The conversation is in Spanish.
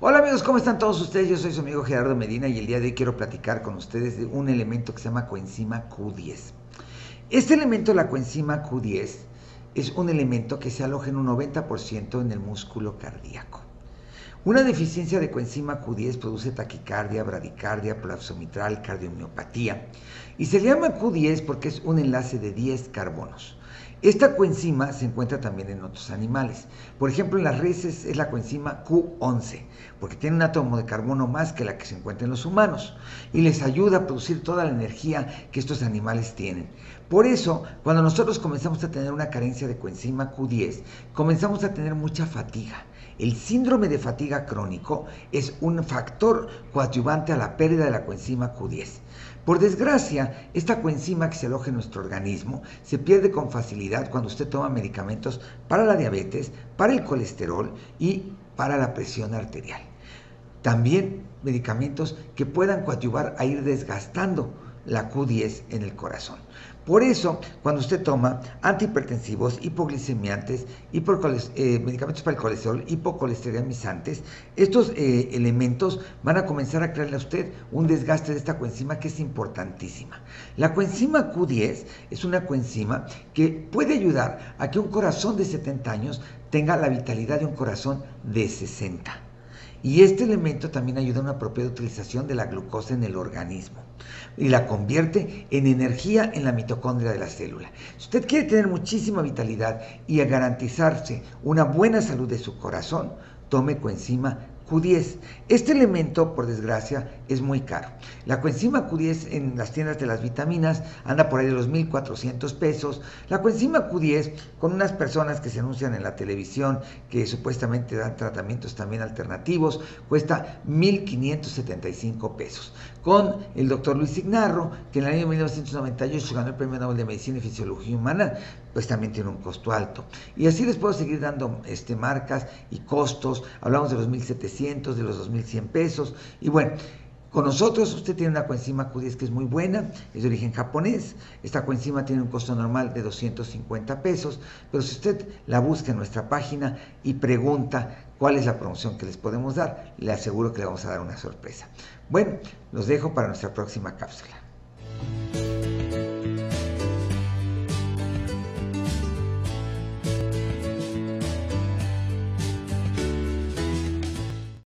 Hola amigos, ¿cómo están todos ustedes? Yo soy su amigo Gerardo Medina y el día de hoy quiero platicar con ustedes de un elemento que se llama coenzima Q10. Este elemento, la coenzima Q10, es un elemento que se aloja en un 90% en el músculo cardíaco. Una deficiencia de coenzima Q10 produce taquicardia, bradicardia, prolapso mitral, cardiomiopatía. Y se le llama Q10 porque es un enlace de 10 carbonos. Esta coenzima se encuentra también en otros animales. Por ejemplo, en las reses es la coenzima Q11, porque tiene un átomo de carbono más que la que se encuentra en los humanos y les ayuda a producir toda la energía que estos animales tienen. Por eso, cuando nosotros comenzamos a tener una carencia de coenzima Q10, comenzamos a tener mucha fatiga. El síndrome de fatiga crónico es un factor coadyuvante a la pérdida de la coenzima Q10. Por desgracia, esta coenzima que se aloja en nuestro organismo se pierde con facilidad cuando usted toma medicamentos para la diabetes, para el colesterol y para la presión arterial. También medicamentos que puedan coadyuvar a ir desgastando la Q10 en el corazón. Por eso, cuando usted toma antihipertensivos, hipoglicemiantes, eh, medicamentos para el colesterol, hipocolesterolizantes, estos eh, elementos van a comenzar a crearle a usted un desgaste de esta coenzima que es importantísima. La coenzima Q10 es una coenzima que puede ayudar a que un corazón de 70 años tenga la vitalidad de un corazón de 60. Y este elemento también ayuda a una propia utilización de la glucosa en el organismo y la convierte en energía en la mitocondria de la célula. Si usted quiere tener muchísima vitalidad y garantizarse una buena salud de su corazón, tome coenzima Q10. Este elemento, por desgracia, es muy caro. La coenzima Q10 en las tiendas de las vitaminas anda por ahí de los 1.400 pesos. La coenzima Q10, con unas personas que se anuncian en la televisión que supuestamente dan tratamientos también alternativos, cuesta 1.575 pesos. Con el doctor Luis Ignarro, que en el año 1998 ganó el Premio Nobel de Medicina y Fisiología Humana, pues también tiene un costo alto. Y así les puedo seguir dando este, marcas y costos. Hablamos de los 1.700, de los 2.100 pesos. Y bueno, con nosotros usted tiene una coenzima Q10 que es muy buena, es de origen japonés. Esta coenzima tiene un costo normal de 250 pesos, pero si usted la busca en nuestra página y pregunta cuál es la promoción que les podemos dar, le aseguro que le vamos a dar una sorpresa. Bueno, los dejo para nuestra próxima cápsula.